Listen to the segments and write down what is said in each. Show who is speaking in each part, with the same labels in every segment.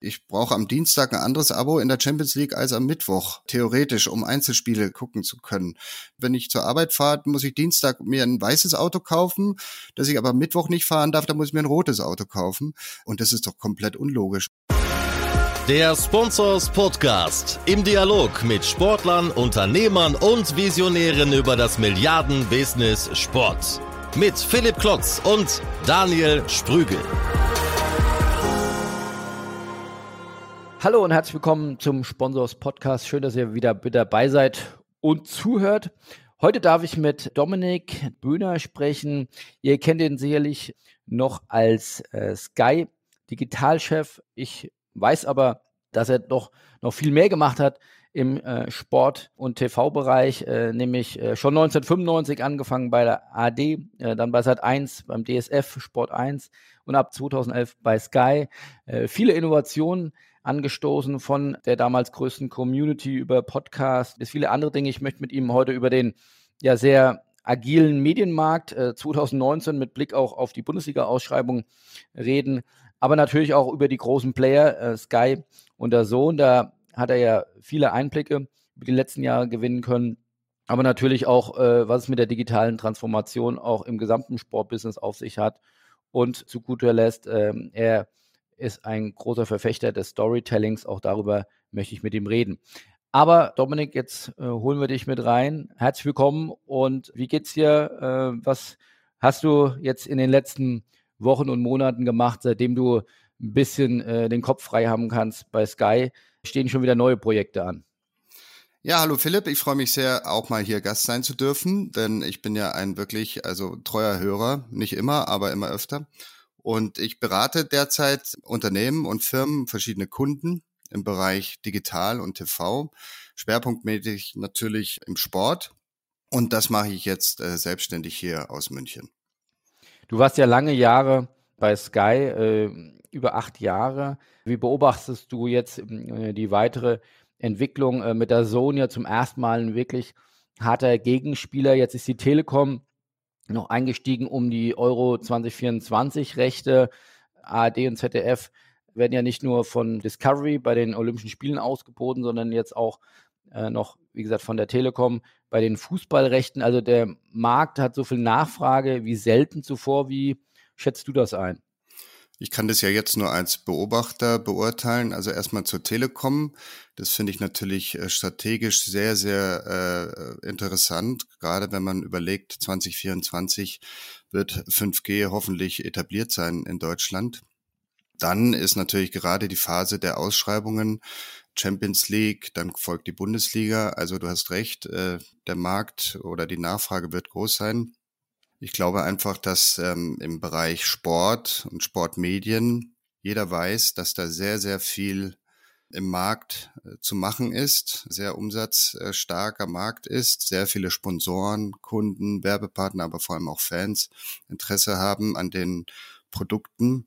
Speaker 1: Ich brauche am Dienstag ein anderes Abo in der Champions League als am Mittwoch, theoretisch, um Einzelspiele gucken zu können. Wenn ich zur Arbeit fahre, muss ich Dienstag mir ein weißes Auto kaufen, das ich aber Mittwoch nicht fahren darf, dann muss ich mir ein rotes Auto kaufen. Und das ist doch komplett unlogisch.
Speaker 2: Der Sponsors Podcast im Dialog mit Sportlern, Unternehmern und Visionären über das Milliarden-Business Sport. Mit Philipp Klotz und Daniel Sprügel.
Speaker 3: Hallo und herzlich willkommen zum Sponsors Podcast. Schön, dass ihr wieder dabei seid und zuhört. Heute darf ich mit Dominik Böhner sprechen. Ihr kennt ihn sicherlich noch als äh, Sky Digitalchef. Ich weiß aber, dass er doch noch viel mehr gemacht hat im äh, Sport- und TV-Bereich, äh, nämlich äh, schon 1995 angefangen bei der AD, äh, dann bei Sat1, beim DSF Sport 1 und ab 2011 bei Sky. Äh, viele Innovationen angestoßen von der damals größten Community über Podcast bis viele andere Dinge. Ich möchte mit ihm heute über den ja sehr agilen Medienmarkt äh, 2019 mit Blick auch auf die Bundesliga-Ausschreibung reden, aber natürlich auch über die großen Player äh, Sky und der Sohn. Da hat er ja viele Einblicke über die letzten Jahre gewinnen können. Aber natürlich auch, äh, was es mit der digitalen Transformation auch im gesamten Sportbusiness auf sich hat. Und zu guter Letzt, ähm, er ist ein großer Verfechter des Storytellings. Auch darüber möchte ich mit ihm reden. Aber Dominik, jetzt äh, holen wir dich mit rein. Herzlich willkommen und wie geht's dir? Äh, was hast du jetzt in den letzten Wochen und Monaten gemacht, seitdem du ein bisschen äh, den Kopf frei haben kannst bei Sky? Stehen schon wieder neue Projekte an?
Speaker 1: Ja, hallo Philipp, ich freue mich sehr, auch mal hier Gast sein zu dürfen, denn ich bin ja ein wirklich, also treuer Hörer, nicht immer, aber immer öfter. Und ich berate derzeit Unternehmen und Firmen, verschiedene Kunden im Bereich Digital und TV, schwerpunktmäßig natürlich im Sport. Und das mache ich jetzt äh, selbstständig hier aus München.
Speaker 3: Du warst ja lange Jahre bei Sky, äh, über acht Jahre. Wie beobachtest du jetzt äh, die weitere Entwicklung äh, mit der ja zum ersten Mal ein wirklich harter Gegenspieler? Jetzt ist die Telekom noch eingestiegen um die Euro 2024 Rechte. ARD und ZDF werden ja nicht nur von Discovery bei den Olympischen Spielen ausgeboten, sondern jetzt auch äh, noch, wie gesagt, von der Telekom bei den Fußballrechten. Also der Markt hat so viel Nachfrage wie selten zuvor. Wie schätzt du das ein?
Speaker 1: Ich kann das ja jetzt nur als Beobachter beurteilen. Also erstmal zur Telekom. Das finde ich natürlich äh, strategisch sehr, sehr äh, interessant. Gerade wenn man überlegt, 2024 wird 5G hoffentlich etabliert sein in Deutschland. Dann ist natürlich gerade die Phase der Ausschreibungen Champions League, dann folgt die Bundesliga. Also du hast recht, äh, der Markt oder die Nachfrage wird groß sein. Ich glaube einfach, dass ähm, im Bereich Sport und Sportmedien jeder weiß, dass da sehr, sehr viel im Markt äh, zu machen ist, sehr umsatzstarker Markt ist, sehr viele Sponsoren, Kunden, Werbepartner, aber vor allem auch Fans Interesse haben an den Produkten.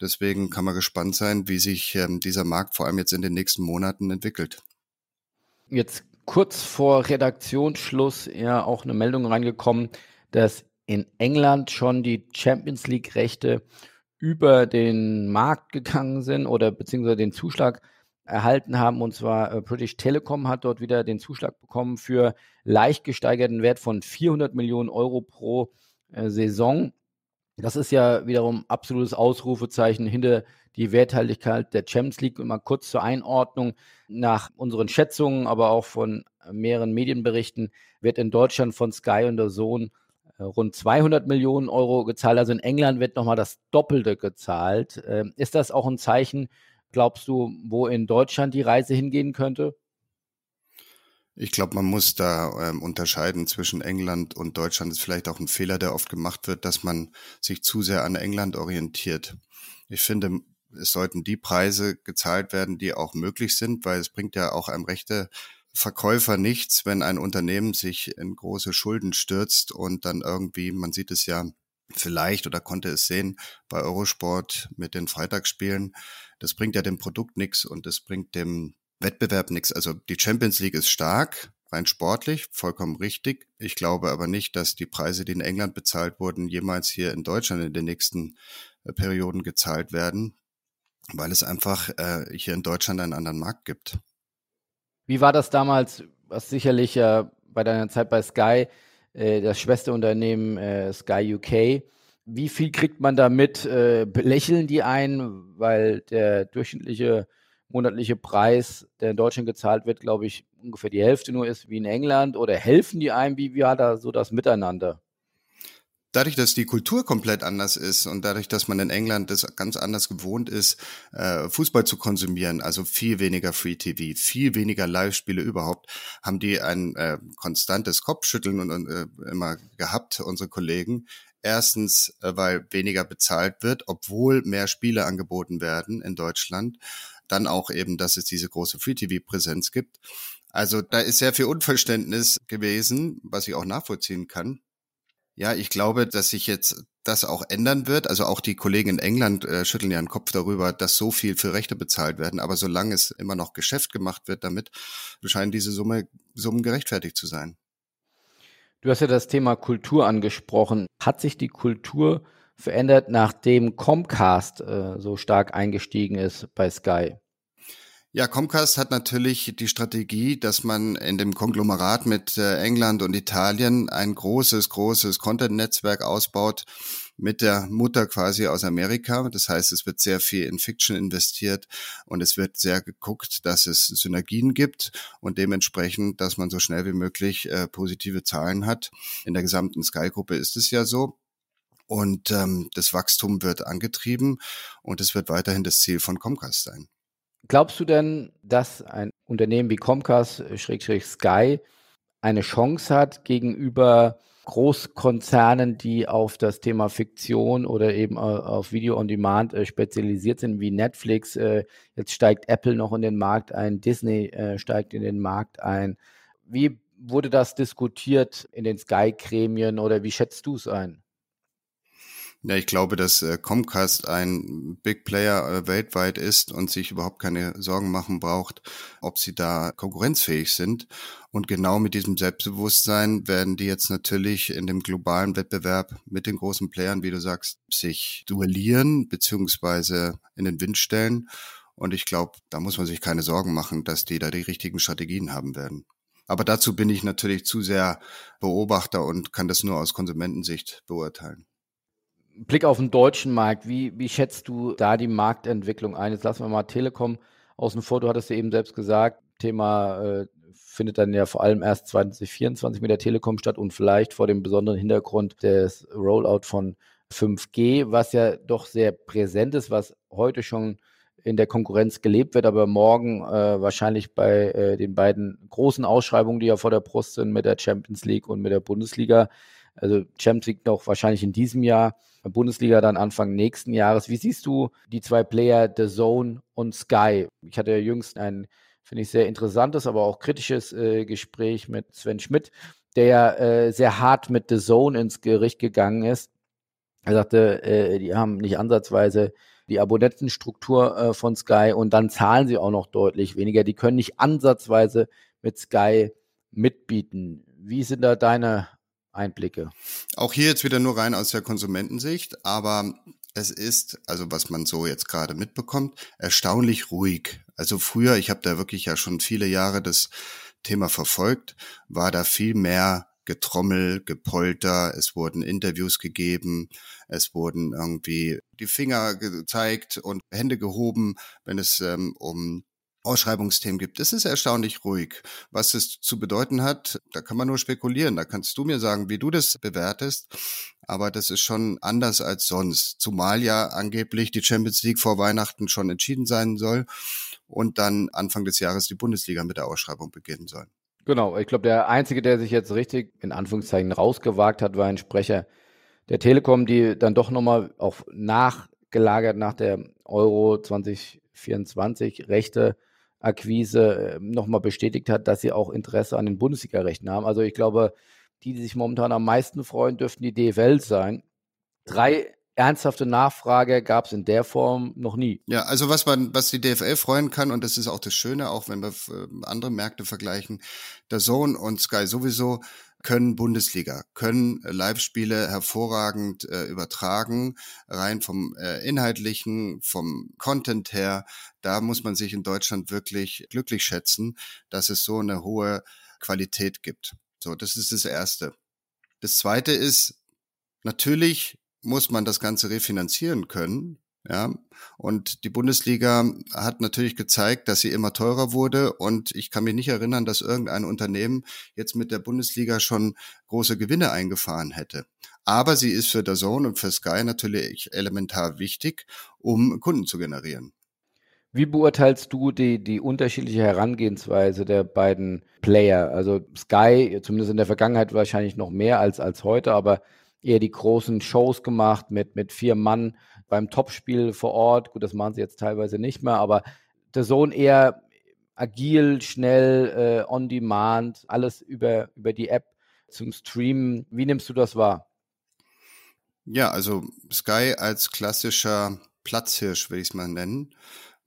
Speaker 1: Deswegen kann man gespannt sein, wie sich ähm, dieser Markt vor allem jetzt in den nächsten Monaten entwickelt.
Speaker 3: Jetzt kurz vor Redaktionsschluss ja auch eine Meldung reingekommen, dass in England schon die Champions League-Rechte über den Markt gegangen sind oder beziehungsweise den Zuschlag erhalten haben. Und zwar äh, British Telecom hat dort wieder den Zuschlag bekommen für leicht gesteigerten Wert von 400 Millionen Euro pro äh, Saison. Das ist ja wiederum absolutes Ausrufezeichen hinter die Werthaltigkeit der Champions League. Und mal kurz zur Einordnung. Nach unseren Schätzungen, aber auch von mehreren Medienberichten wird in Deutschland von Sky und der Sohn äh, rund 200 Millionen Euro gezahlt. Also in England wird nochmal das Doppelte gezahlt. Ähm, ist das auch ein Zeichen, glaubst du, wo in Deutschland die Reise hingehen könnte?
Speaker 1: Ich glaube, man muss da ähm, unterscheiden zwischen England und Deutschland. Das ist vielleicht auch ein Fehler, der oft gemacht wird, dass man sich zu sehr an England orientiert. Ich finde, es sollten die Preise gezahlt werden, die auch möglich sind, weil es bringt ja auch einem Rechte Verkäufer nichts, wenn ein Unternehmen sich in große Schulden stürzt und dann irgendwie, man sieht es ja vielleicht oder konnte es sehen bei Eurosport mit den Freitagsspielen, das bringt ja dem Produkt nichts und das bringt dem Wettbewerb nichts. Also die Champions League ist stark, rein sportlich, vollkommen richtig. Ich glaube aber nicht, dass die Preise, die in England bezahlt wurden, jemals hier in Deutschland in den nächsten äh, Perioden gezahlt werden. weil es einfach äh, hier in Deutschland einen anderen Markt gibt.
Speaker 3: Wie war das damals, was sicherlich äh, bei deiner Zeit bei Sky, äh, das Schwesterunternehmen äh, Sky UK, wie viel kriegt man da mit? Äh, belächeln die einen, weil der durchschnittliche monatliche Preis, der in Deutschland gezahlt wird, glaube ich, ungefähr die Hälfte nur ist wie in England? Oder helfen die einem? Wie war da so das Miteinander?
Speaker 1: Dadurch, dass die Kultur komplett anders ist und dadurch, dass man in England das ganz anders gewohnt ist, äh, Fußball zu konsumieren, also viel weniger Free TV, viel weniger Live-Spiele überhaupt, haben die ein äh, konstantes Kopfschütteln und, und äh, immer gehabt, unsere Kollegen. Erstens, äh, weil weniger bezahlt wird, obwohl mehr Spiele angeboten werden in Deutschland. Dann auch eben, dass es diese große Free-TV-Präsenz gibt. Also da ist sehr viel Unverständnis gewesen, was ich auch nachvollziehen kann. Ja, ich glaube, dass sich jetzt das auch ändern wird. Also auch die Kollegen in England äh, schütteln ja den Kopf darüber, dass so viel für Rechte bezahlt werden. Aber solange es immer noch Geschäft gemacht wird damit, scheinen diese Summe, Summen gerechtfertigt zu sein.
Speaker 3: Du hast ja das Thema Kultur angesprochen. Hat sich die Kultur verändert, nachdem Comcast äh, so stark eingestiegen ist bei Sky?
Speaker 1: Ja, Comcast hat natürlich die Strategie, dass man in dem Konglomerat mit äh, England und Italien ein großes, großes Content-Netzwerk ausbaut mit der Mutter quasi aus Amerika. Das heißt, es wird sehr viel in Fiction investiert und es wird sehr geguckt, dass es Synergien gibt und dementsprechend, dass man so schnell wie möglich äh, positive Zahlen hat. In der gesamten Sky-Gruppe ist es ja so. Und ähm, das Wachstum wird angetrieben und es wird weiterhin das Ziel von Comcast sein.
Speaker 3: Glaubst du denn, dass ein Unternehmen wie Comcast, äh, eine Chance hat gegenüber Großkonzernen, die auf das Thema Fiktion oder eben auf Video on Demand äh, spezialisiert sind, wie Netflix. Äh, jetzt steigt Apple noch in den Markt ein, Disney steigt in den Markt ein. Wie wurde das diskutiert in den Sky-Gremien oder wie schätzt du es ein?
Speaker 1: Ja, ich glaube, dass äh, Comcast ein Big Player äh, weltweit ist und sich überhaupt keine Sorgen machen braucht, ob sie da konkurrenzfähig sind. Und genau mit diesem Selbstbewusstsein werden die jetzt natürlich in dem globalen Wettbewerb mit den großen Playern, wie du sagst, sich duellieren beziehungsweise in den Wind stellen. Und ich glaube, da muss man sich keine Sorgen machen, dass die da die richtigen Strategien haben werden. Aber dazu bin ich natürlich zu sehr Beobachter und kann das nur aus Konsumentensicht beurteilen.
Speaker 3: Blick auf den deutschen Markt, wie, wie schätzt du da die Marktentwicklung ein? Jetzt lassen wir mal Telekom außen vor. Du hattest ja eben selbst gesagt, Thema äh, findet dann ja vor allem erst 2024 mit der Telekom statt und vielleicht vor dem besonderen Hintergrund des Rollout von 5G, was ja doch sehr präsent ist, was heute schon in der Konkurrenz gelebt wird, aber morgen äh, wahrscheinlich bei äh, den beiden großen Ausschreibungen, die ja vor der Brust sind mit der Champions League und mit der Bundesliga, also Champions League noch wahrscheinlich in diesem Jahr, Bundesliga dann Anfang nächsten Jahres. Wie siehst du die zwei Player, The Zone und Sky? Ich hatte ja jüngst ein, finde ich, sehr interessantes, aber auch kritisches äh, Gespräch mit Sven Schmidt, der äh, sehr hart mit The Zone ins Gericht gegangen ist. Er sagte, äh, die haben nicht ansatzweise die Abonnentenstruktur äh, von Sky und dann zahlen sie auch noch deutlich weniger. Die können nicht ansatzweise mit Sky mitbieten. Wie sind da deine Einblicke.
Speaker 1: Auch hier jetzt wieder nur rein aus der Konsumentensicht, aber es ist, also was man so jetzt gerade mitbekommt, erstaunlich ruhig. Also früher, ich habe da wirklich ja schon viele Jahre das Thema verfolgt, war da viel mehr Getrommel, Gepolter, es wurden Interviews gegeben, es wurden irgendwie die Finger gezeigt und Hände gehoben, wenn es ähm, um Ausschreibungsthemen gibt. Es ist erstaunlich ruhig. Was es zu bedeuten hat, da kann man nur spekulieren. Da kannst du mir sagen, wie du das bewertest. Aber das ist schon anders als sonst. Zumal ja angeblich die Champions League vor Weihnachten schon entschieden sein soll und dann Anfang des Jahres die Bundesliga mit der Ausschreibung beginnen soll.
Speaker 3: Genau. Ich glaube, der Einzige, der sich jetzt richtig in Anführungszeichen rausgewagt hat, war ein Sprecher der Telekom, die dann doch nochmal auch nachgelagert nach der Euro 2024 Rechte Akquise äh, nochmal bestätigt hat, dass sie auch Interesse an den Bundesliga-Rechten haben. Also ich glaube, die, die sich momentan am meisten freuen, dürften die DFL sein. Drei ernsthafte Nachfrage gab es in der Form noch nie.
Speaker 1: Ja, also was man, was die DFL freuen kann, und das ist auch das Schöne, auch wenn wir äh, andere Märkte vergleichen, der Zone und Sky sowieso können Bundesliga, können Live-Spiele hervorragend äh, übertragen, rein vom äh, inhaltlichen, vom Content her. Da muss man sich in Deutschland wirklich glücklich schätzen, dass es so eine hohe Qualität gibt. So, das ist das Erste. Das Zweite ist, natürlich muss man das Ganze refinanzieren können. Ja, und die Bundesliga hat natürlich gezeigt, dass sie immer teurer wurde. Und ich kann mich nicht erinnern, dass irgendein Unternehmen jetzt mit der Bundesliga schon große Gewinne eingefahren hätte. Aber sie ist für der Zone und für Sky natürlich elementar wichtig, um Kunden zu generieren.
Speaker 3: Wie beurteilst du die, die unterschiedliche Herangehensweise der beiden Player? Also Sky, zumindest in der Vergangenheit wahrscheinlich noch mehr als, als heute, aber eher die großen Shows gemacht mit, mit vier Mann beim Topspiel vor Ort. Gut, das machen sie jetzt teilweise nicht mehr, aber der Sohn eher agil, schnell, äh, on demand, alles über, über die App zum Streamen. Wie nimmst du das wahr?
Speaker 1: Ja, also Sky als klassischer Platzhirsch, will ich es mal nennen,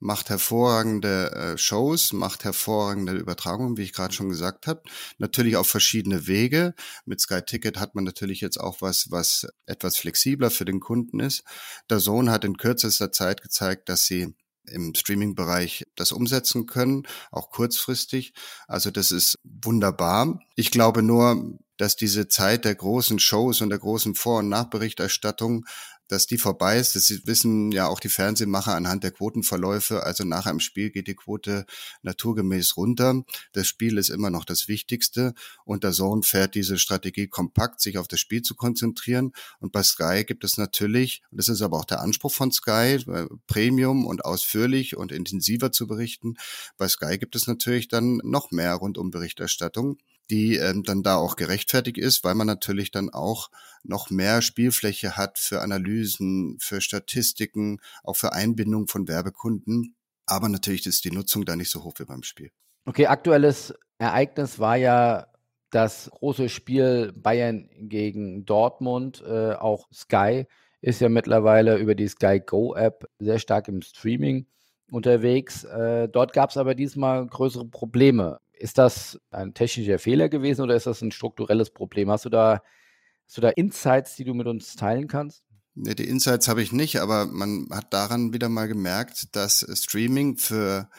Speaker 1: macht hervorragende äh, Shows, macht hervorragende Übertragungen, wie ich gerade schon gesagt habe. Natürlich auf verschiedene Wege. Mit Sky Ticket hat man natürlich jetzt auch was, was etwas flexibler für den Kunden ist. Der Sohn hat in kürzester Zeit gezeigt, dass sie im Streaming-Bereich das umsetzen können, auch kurzfristig. Also das ist wunderbar. Ich glaube nur, dass diese Zeit der großen Shows und der großen Vor- und Nachberichterstattung dass die vorbei ist. Das wissen ja auch die Fernsehmacher anhand der Quotenverläufe. Also nach einem Spiel geht die Quote naturgemäß runter. Das Spiel ist immer noch das Wichtigste und der Zone fährt diese Strategie kompakt, sich auf das Spiel zu konzentrieren. Und bei Sky gibt es natürlich, und das ist aber auch der Anspruch von Sky, äh, Premium und ausführlich und intensiver zu berichten. Bei Sky gibt es natürlich dann noch mehr rund um Berichterstattung die ähm, dann da auch gerechtfertigt ist, weil man natürlich dann auch noch mehr Spielfläche hat für Analysen, für Statistiken, auch für Einbindung von Werbekunden. Aber natürlich ist die Nutzung da nicht so hoch wie beim Spiel.
Speaker 3: Okay, aktuelles Ereignis war ja das große Spiel Bayern gegen Dortmund. Äh, auch Sky ist ja mittlerweile über die Sky Go App sehr stark im Streaming unterwegs. Äh, dort gab es aber diesmal größere Probleme. Ist das ein technischer Fehler gewesen oder ist das ein strukturelles Problem? Hast du da, hast du da Insights, die du mit uns teilen kannst?
Speaker 1: Nee, die Insights habe ich nicht, aber man hat daran wieder mal gemerkt, dass Streaming für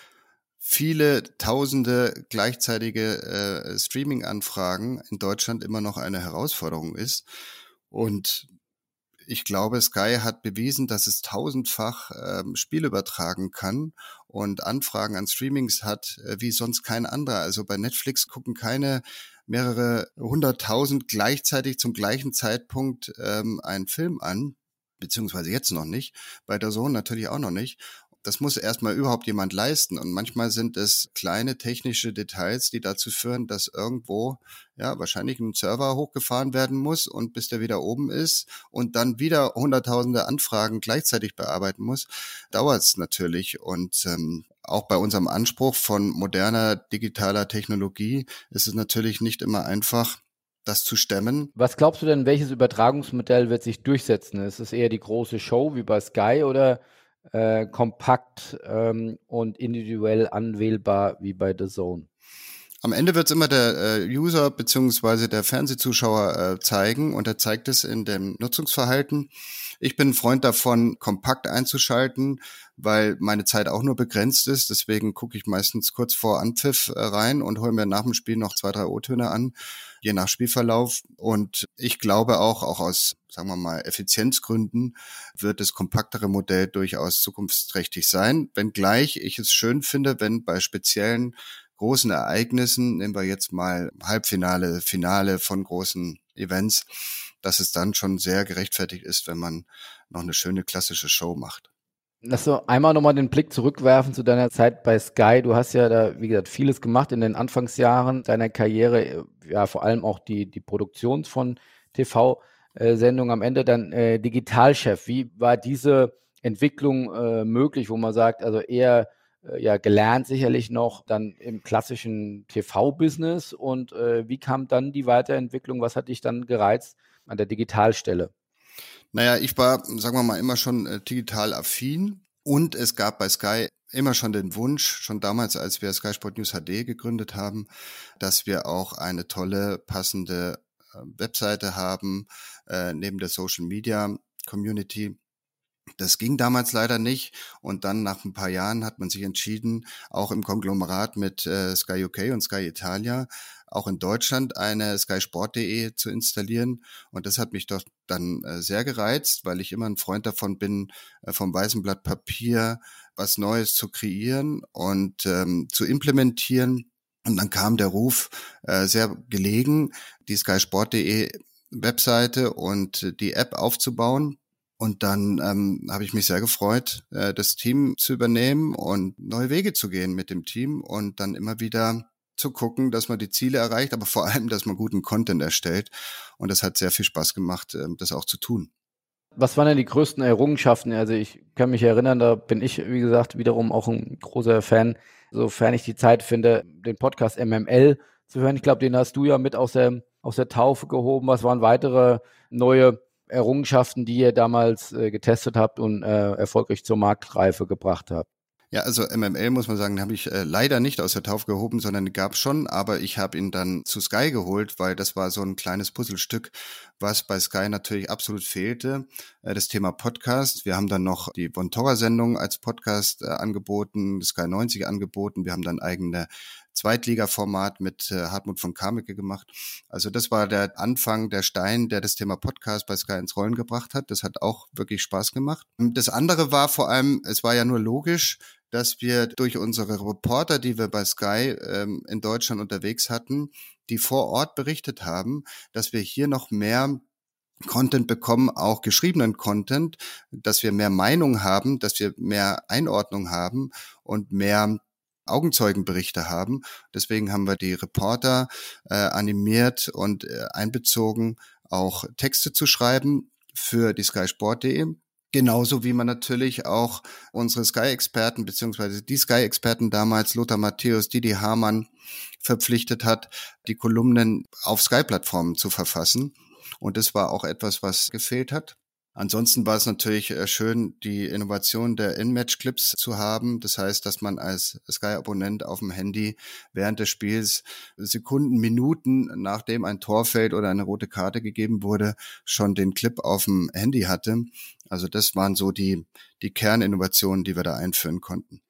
Speaker 1: viele tausende gleichzeitige äh, Streaming-Anfragen in Deutschland immer noch eine Herausforderung ist. Und ich glaube, Sky hat bewiesen, dass es tausendfach ähm, Spiel übertragen kann und Anfragen an Streamings hat, äh, wie sonst kein anderer. Also bei Netflix gucken keine mehrere hunderttausend gleichzeitig zum gleichen Zeitpunkt ähm, einen Film an beziehungsweise jetzt noch nicht, bei der Sohn natürlich auch noch nicht das muss erstmal überhaupt jemand leisten. Und manchmal sind es kleine technische Details, die dazu führen, dass irgendwo ja wahrscheinlich ein Server hochgefahren werden muss und bis der wieder oben ist und dann wieder hunderttausende Anfragen gleichzeitig bearbeiten muss, dauert es natürlich. Und ähm, auch bei unserem Anspruch von moderner digitaler Technologie ist es natürlich nicht immer einfach, das zu stemmen.
Speaker 3: Was glaubst du denn, welches Übertragungsmodell wird sich durchsetzen? Ist es eher die große Show wie bei Sky oder äh, kompakt ähm, und individuell anwählbar wie bei The Zone.
Speaker 1: Am Ende wird es immer der äh, User beziehungsweise der Fernsehzuschauer äh, zeigen und er zeigt es in dem Nutzungsverhalten. Ich bin ein Freund davon, kompakt einzuschalten, weil meine Zeit auch nur begrenzt ist. Deswegen gucke ich meistens kurz vor Anpfiff äh, rein und hole mir nach dem Spiel noch zwei, drei O-Töne an, je nach Spielverlauf. Und ich glaube auch, auch aus, sagen wir mal, Effizienzgründen wird das kompaktere Modell durchaus zukunftsträchtig sein. Wenngleich ich es schön finde, wenn bei speziellen großen Ereignissen, nehmen wir jetzt mal Halbfinale, Finale von großen Events, dass es dann schon sehr gerechtfertigt ist, wenn man noch eine schöne klassische Show macht.
Speaker 3: Lass so einmal nochmal den Blick zurückwerfen zu deiner Zeit bei Sky. Du hast ja da, wie gesagt, vieles gemacht in den Anfangsjahren deiner Karriere, ja, vor allem auch die, die Produktion von TV-Sendungen, am Ende dann äh, Digitalchef. Wie war diese Entwicklung äh, möglich, wo man sagt, also eher äh, ja gelernt sicherlich noch dann im klassischen TV-Business und äh, wie kam dann die Weiterentwicklung? Was hat dich dann gereizt an der Digitalstelle?
Speaker 1: Naja, ich war, sagen wir mal, immer schon äh, digital affin und es gab bei Sky immer schon den Wunsch, schon damals, als wir Sky Sport News HD gegründet haben, dass wir auch eine tolle, passende äh, Webseite haben, äh, neben der Social Media Community. Das ging damals leider nicht und dann nach ein paar Jahren hat man sich entschieden, auch im Konglomerat mit äh, Sky UK und Sky Italia auch in Deutschland eine skysport.de zu installieren. Und das hat mich doch dann äh, sehr gereizt, weil ich immer ein Freund davon bin, äh, vom weißen Blatt Papier was Neues zu kreieren und ähm, zu implementieren. Und dann kam der Ruf äh, sehr gelegen, die skysport.de Webseite und die App aufzubauen. Und dann ähm, habe ich mich sehr gefreut, äh, das Team zu übernehmen und neue Wege zu gehen mit dem Team und dann immer wieder zu gucken, dass man die Ziele erreicht, aber vor allem, dass man guten Content erstellt. Und das hat sehr viel Spaß gemacht, ähm, das auch zu tun.
Speaker 3: Was waren denn die größten Errungenschaften? Also ich kann mich erinnern, da bin ich, wie gesagt, wiederum auch ein großer Fan, sofern ich die Zeit finde, den Podcast MML zu hören. Ich glaube, den hast du ja mit aus der, aus der Taufe gehoben. Was waren weitere neue Errungenschaften, die ihr damals äh, getestet habt und äh, erfolgreich zur Marktreife gebracht habt?
Speaker 1: Ja, also MML muss man sagen, habe ich äh, leider nicht aus der Taufe gehoben, sondern gab schon, aber ich habe ihn dann zu Sky geholt, weil das war so ein kleines Puzzlestück, was bei Sky natürlich absolut fehlte. Äh, das Thema Podcast. Wir haben dann noch die Von Torra-Sendung als Podcast äh, angeboten, Sky 90 angeboten. Wir haben dann eigene Zweitliga-Format mit äh, Hartmut von Kameke gemacht. Also das war der Anfang, der Stein, der das Thema Podcast bei Sky ins Rollen gebracht hat. Das hat auch wirklich Spaß gemacht. Das andere war vor allem, es war ja nur logisch, dass wir durch unsere Reporter, die wir bei Sky ähm, in Deutschland unterwegs hatten, die vor Ort berichtet haben, dass wir hier noch mehr Content bekommen, auch geschriebenen Content, dass wir mehr Meinung haben, dass wir mehr Einordnung haben und mehr Augenzeugenberichte haben. Deswegen haben wir die Reporter äh, animiert und äh, einbezogen, auch Texte zu schreiben für die skysport.de. Genauso wie man natürlich auch unsere Sky-Experten beziehungsweise die Sky-Experten damals, Lothar Matthäus, Didi Hamann, verpflichtet hat, die Kolumnen auf Sky-Plattformen zu verfassen. Und das war auch etwas, was gefehlt hat. Ansonsten war es natürlich äh, schön, die Innovation der In-Match-Clips zu haben. Das heißt, dass man als Sky-Abonnent auf dem Handy während des Spiels Sekunden, Minuten, nachdem ein Tor fällt oder eine rote Karte gegeben wurde, schon den Clip auf dem Handy hatte. Also das waren so die, die Kerninnovationen, die wir da einführen konnten.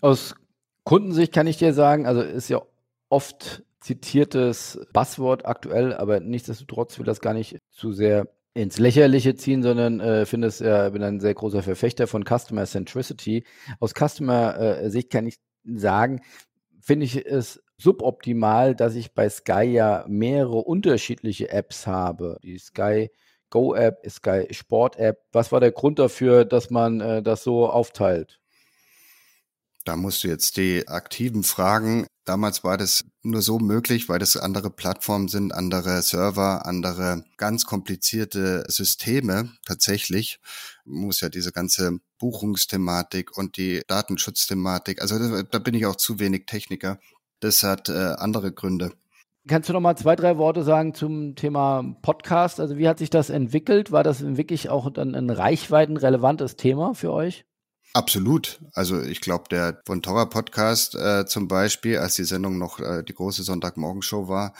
Speaker 3: Aus Kundensicht kann ich dir sagen, also ist ja oft zitiertes Buzzword aktuell, aber nichtsdestotrotz will das gar nicht zu sehr ins Lächerliche ziehen, sondern äh, finde es, äh, bin ein sehr großer Verfechter von Customer Centricity. Aus Customer äh, Sicht kann ich sagen, finde ich es suboptimal, dass ich bei Sky ja mehrere unterschiedliche Apps habe. Die Sky Go App, Sky Sport App. Was war der Grund dafür, dass man äh, das so aufteilt?
Speaker 1: Da musst du jetzt die Aktiven fragen. Damals war das nur so möglich, weil das andere Plattformen sind, andere Server, andere ganz komplizierte Systeme tatsächlich. Muss ja diese ganze Buchungsthematik und die Datenschutzthematik, also da, da bin ich auch zu wenig Techniker. Das hat äh, andere Gründe.
Speaker 3: Kannst du noch mal zwei, drei Worte sagen zum Thema Podcast? Also wie hat sich das entwickelt? War das wirklich auch dann ein reichweitenrelevantes Thema für euch?
Speaker 1: Absolut. Also ich glaube, der von Torra Podcast äh, zum Beispiel, als die Sendung noch äh, die große Sonntagmorgenshow war,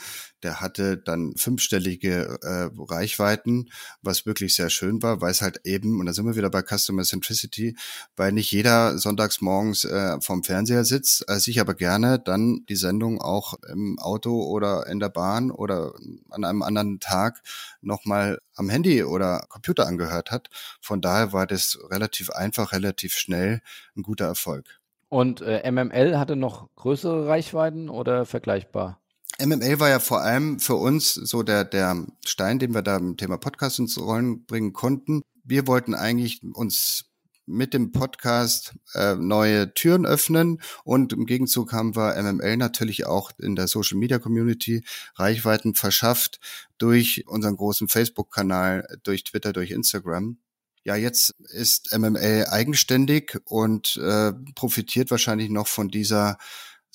Speaker 1: der hatte dann fünfstellige äh, Reichweiten, was wirklich sehr schön war, weil es halt eben, und da sind wir wieder bei Customer Centricity, weil nicht jeder sonntags morgens äh, vorm Fernseher sitzt, äh, sich aber gerne dann die Sendung auch im Auto oder in der Bahn oder an einem anderen Tag nochmal am Handy oder Computer angehört hat. Von daher war das relativ einfach, relativ schnell ein guter Erfolg.
Speaker 3: Und äh, MML hatte noch größere Reichweiten oder vergleichbar?
Speaker 1: MMA war ja vor allem für uns so der, der Stein, den wir da im Thema Podcast ins Rollen bringen konnten. Wir wollten eigentlich uns mit dem Podcast äh, neue Türen öffnen und im Gegenzug haben wir MML natürlich auch in der Social Media Community Reichweiten verschafft durch unseren großen Facebook-Kanal, durch Twitter, durch Instagram. Ja, jetzt ist MML eigenständig und äh, profitiert wahrscheinlich noch von dieser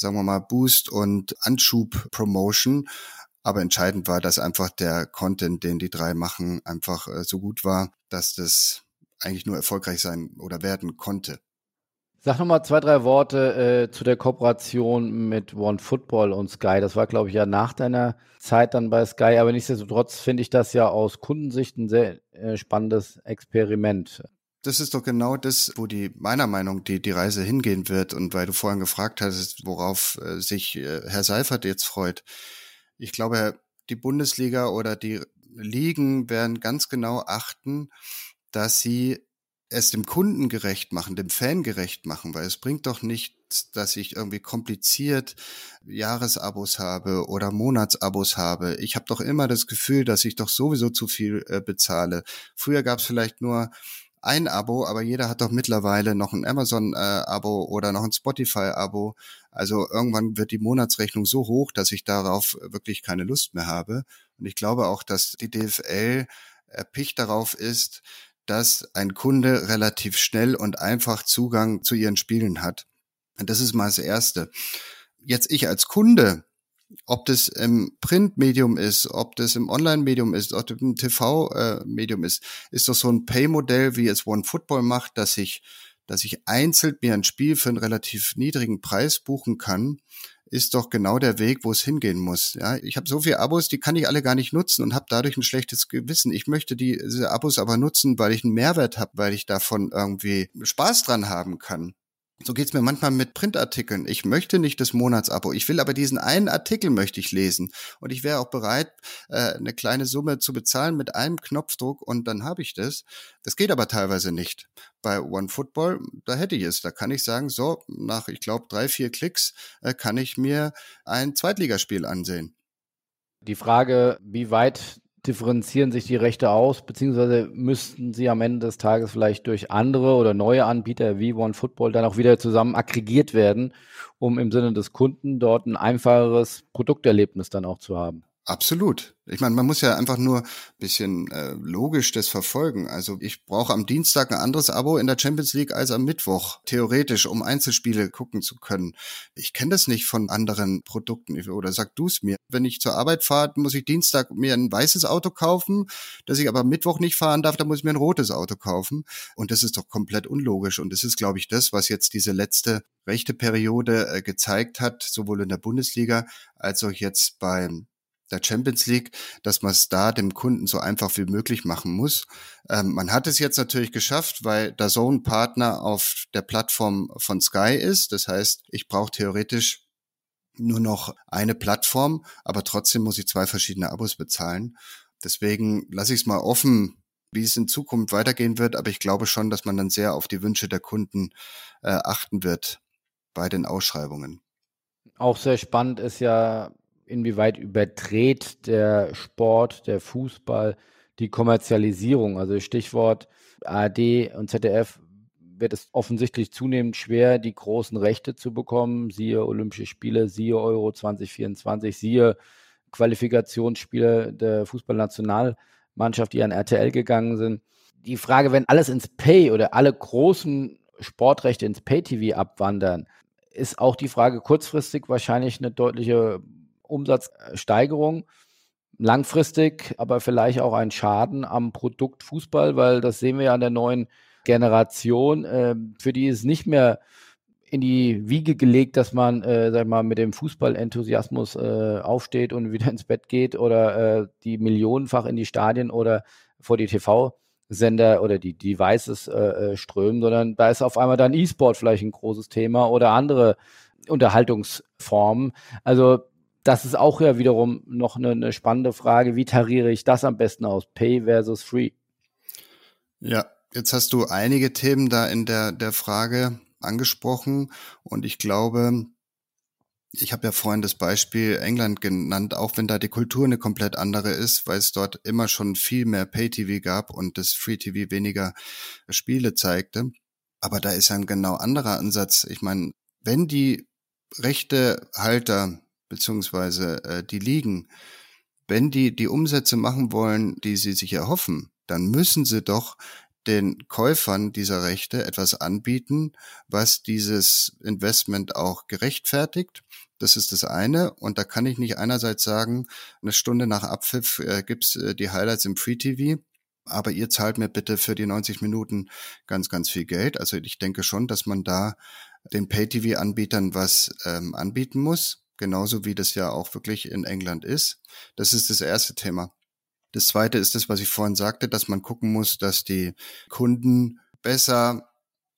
Speaker 1: sagen wir mal, Boost und Anschub-Promotion. Aber entscheidend war, dass einfach der Content, den die drei machen, einfach äh, so gut war, dass das eigentlich nur erfolgreich sein oder werden konnte.
Speaker 3: Sag nochmal zwei, drei Worte äh, zu der Kooperation mit One Football und Sky. Das war, glaube ich, ja nach deiner Zeit dann bei Sky, aber nichtsdestotrotz finde ich das ja aus Kundensicht ein sehr äh, spannendes Experiment.
Speaker 1: Das ist doch genau das, wo die meiner Meinung die die Reise hingehen wird und weil du vorhin gefragt hast, worauf äh, sich äh, Herr Seifert jetzt freut. Ich glaube, die Bundesliga oder die Ligen werden ganz genau achten, dass sie es dem Kunden gerecht machen, dem Fan gerecht machen, weil es bringt doch nichts, dass ich irgendwie kompliziert Jahresabos habe oder Monatsabos habe. Ich habe doch immer das Gefühl, dass ich doch sowieso zu viel äh, bezahle. Früher gab es vielleicht nur ein Abo, aber jeder hat doch mittlerweile noch ein Amazon-Abo äh, oder noch ein Spotify-Abo. Also irgendwann wird die Monatsrechnung so hoch, dass ich darauf wirklich keine Lust mehr habe. Und ich glaube auch, dass die DFL erpicht darauf ist, dass ein Kunde relativ schnell und einfach Zugang zu ihren Spielen hat. Und das ist mal das Erste. Jetzt ich als Kunde, ob das im Printmedium ist, ob das im Online-Medium ist, ob das im TV-Medium ist, ist doch so ein Pay-Modell, wie es OneFootball macht, dass ich, dass ich einzeln mir ein Spiel für einen relativ niedrigen Preis buchen kann ist doch genau der Weg, wo es hingehen muss. Ja, ich habe so viele Abos, die kann ich alle gar nicht nutzen und habe dadurch ein schlechtes Gewissen. Ich möchte diese Abos aber nutzen, weil ich einen Mehrwert habe, weil ich davon irgendwie Spaß dran haben kann. So geht's mir manchmal mit Printartikeln. Ich möchte nicht das Monatsabo. Ich will aber diesen einen Artikel möchte ich lesen. Und ich wäre auch bereit, äh, eine kleine Summe zu bezahlen mit einem Knopfdruck und dann habe ich das. Das geht aber teilweise nicht. Bei OneFootball, da hätte ich es. Da kann ich sagen, so, nach, ich glaube, drei, vier Klicks äh, kann ich mir ein Zweitligaspiel ansehen.
Speaker 3: Die Frage, wie weit differenzieren sich die Rechte aus, beziehungsweise müssten sie am Ende des Tages vielleicht durch andere oder neue Anbieter wie OneFootball dann auch wieder zusammen aggregiert werden, um im Sinne des Kunden dort ein einfacheres Produkterlebnis dann auch zu haben.
Speaker 1: Absolut. Ich meine, man muss ja einfach nur bisschen äh, logisch das verfolgen. Also ich brauche am Dienstag ein anderes Abo in der Champions League als am Mittwoch, theoretisch, um Einzelspiele gucken zu können. Ich kenne das nicht von anderen Produkten. Oder sag du es mir. Wenn ich zur Arbeit fahre, muss ich Dienstag mir ein weißes Auto kaufen, das ich aber Mittwoch nicht fahren darf, dann muss ich mir ein rotes Auto kaufen. Und das ist doch komplett unlogisch. Und das ist, glaube ich, das, was jetzt diese letzte rechte Periode äh, gezeigt hat, sowohl in der Bundesliga als auch jetzt beim der Champions League, dass man es da dem Kunden so einfach wie möglich machen muss. Ähm, man hat es jetzt natürlich geschafft, weil der Zone Partner auf der Plattform von Sky ist. Das heißt, ich brauche theoretisch nur noch eine Plattform, aber trotzdem muss ich zwei verschiedene Abos bezahlen. Deswegen lasse ich es mal offen, wie es in Zukunft weitergehen wird, aber ich glaube schon, dass man dann sehr auf die Wünsche der Kunden äh, achten wird bei den Ausschreibungen.
Speaker 3: Auch sehr spannend ist ja inwieweit überdreht der Sport, der Fußball die Kommerzialisierung? Also Stichwort ARD und ZDF wird es offensichtlich zunehmend schwer, die großen Rechte zu bekommen. Siehe Olympische Spiele, siehe Euro 2024, siehe Qualifikationsspiele der Fußballnationalmannschaft, die an RTL gegangen sind. Die Frage, wenn alles ins Pay oder alle großen Sportrechte ins Pay-TV abwandern, ist auch die Frage kurzfristig wahrscheinlich eine deutliche Umsatzsteigerung langfristig, aber vielleicht auch ein Schaden am Produkt Fußball, weil das sehen wir ja an der neuen Generation, äh, für die ist nicht mehr in die Wiege gelegt, dass man, äh, sag mal, mit dem Fußballenthusiasmus äh, aufsteht und wieder ins Bett geht oder äh, die millionenfach in die Stadien oder vor die TV-Sender oder die Devices äh, äh, strömen, sondern da ist auf einmal dann E-Sport vielleicht ein großes Thema oder andere Unterhaltungsformen. Also das ist auch ja wiederum noch eine, eine, spannende Frage. Wie tariere ich das am besten aus? Pay versus Free?
Speaker 1: Ja, jetzt hast du einige Themen da in der, der Frage angesprochen und ich glaube, ich habe ja vorhin das Beispiel England genannt, auch wenn da die Kultur eine komplett andere ist, weil es dort immer schon viel mehr Pay-TV gab und das Free-TV weniger Spiele zeigte. Aber da ist ein genau anderer Ansatz. Ich meine, wenn die Rechtehalter beziehungsweise äh, die Ligen, wenn die die Umsätze machen wollen, die sie sich erhoffen, dann müssen sie doch den Käufern dieser Rechte etwas anbieten, was dieses Investment auch gerechtfertigt. Das ist das eine. Und da kann ich nicht einerseits sagen, eine Stunde nach Abpfiff äh, gibt's äh, die Highlights im Free TV aber ihr zahlt mir bitte für die 90 Minuten ganz, ganz viel Geld. Also ich denke schon, dass man da den Pay-TV-Anbietern was ähm, anbieten muss, genauso wie das ja auch wirklich in England ist. Das ist das erste Thema. Das zweite ist das, was ich vorhin sagte, dass man gucken muss, dass die Kunden besser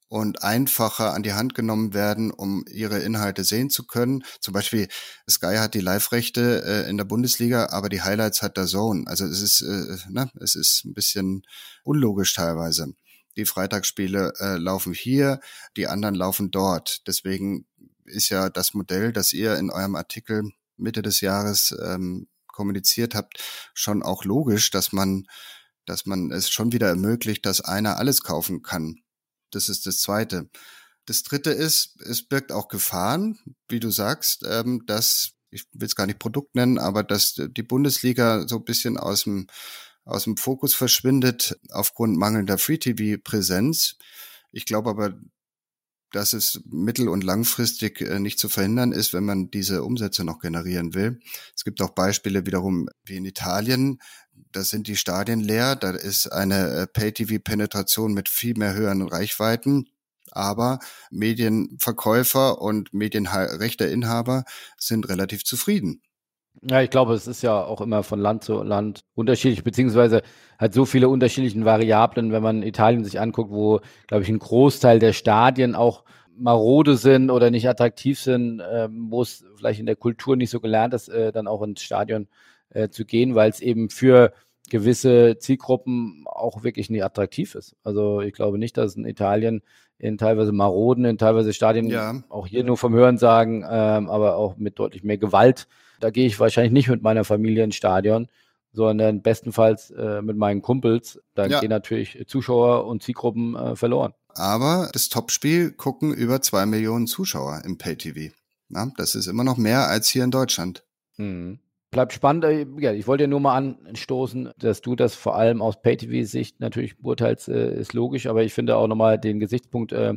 Speaker 1: und einfacher an die Hand genommen werden, um ihre Inhalte sehen zu können. Zum Beispiel Sky hat die Live-Rechte äh, in der Bundesliga, aber die Highlights hat der Zone. Also es ist, äh, ne, es ist ein bisschen unlogisch teilweise. Die Freitagsspiele äh, laufen hier, die anderen laufen dort. Deswegen ist ja das Modell, das ihr in eurem Artikel Mitte des Jahres ähm, kommuniziert habt, schon auch logisch, dass man, dass man es schon wieder ermöglicht, dass einer alles kaufen kann. Das ist das Zweite. Das Dritte ist, es birgt auch Gefahren, wie du sagst, ähm, dass, ich will es gar nicht Produkt nennen, aber dass die Bundesliga so ein bisschen aus dem, aus dem Fokus verschwindet aufgrund mangelnder Free-TV-Präsenz. Ich glaube aber, dass es mittel- und langfristig äh, nicht zu verhindern ist, wenn man diese Umsätze noch generieren will. Es gibt auch Beispiele wiederum wie in Italien. Da sind die Stadien leer, da ist eine äh, Pay-TV-Penetration mit viel mehr höheren Reichweiten. Aber Medienverkäufer und Medienrechteinhaber sind relativ zufrieden.
Speaker 3: Ja, ich glaube, es ist ja auch immer von Land zu Land unterschiedlich, beziehungsweise hat so viele unterschiedliche Variablen, wenn man Italien sich anguckt, wo, glaube ich, ein Großteil der Stadien auch marode sind oder nicht attraktiv sind, äh, wo es vielleicht in der Kultur nicht so gelernt ist, äh, dann auch ins Stadion äh, zu gehen, weil es eben für gewisse Zielgruppen auch wirklich nicht attraktiv ist. Also ich glaube nicht, dass in Italien in teilweise maroden, in teilweise Stadien, ja. auch hier nur vom Hören sagen, ähm, aber auch mit deutlich mehr Gewalt da gehe ich wahrscheinlich nicht mit meiner Familie ins Stadion, sondern bestenfalls äh, mit meinen Kumpels. Da ja. gehen natürlich Zuschauer und Zielgruppen äh, verloren.
Speaker 1: Aber das Topspiel gucken über zwei Millionen Zuschauer im Pay-TV. das ist immer noch mehr als hier in Deutschland.
Speaker 3: Mhm. Bleibt spannend. Äh, ja, ich wollte ja nur mal anstoßen, dass du das vor allem aus Pay-TV-Sicht natürlich beurteilst, äh, ist logisch, aber ich finde auch nochmal den Gesichtspunkt äh,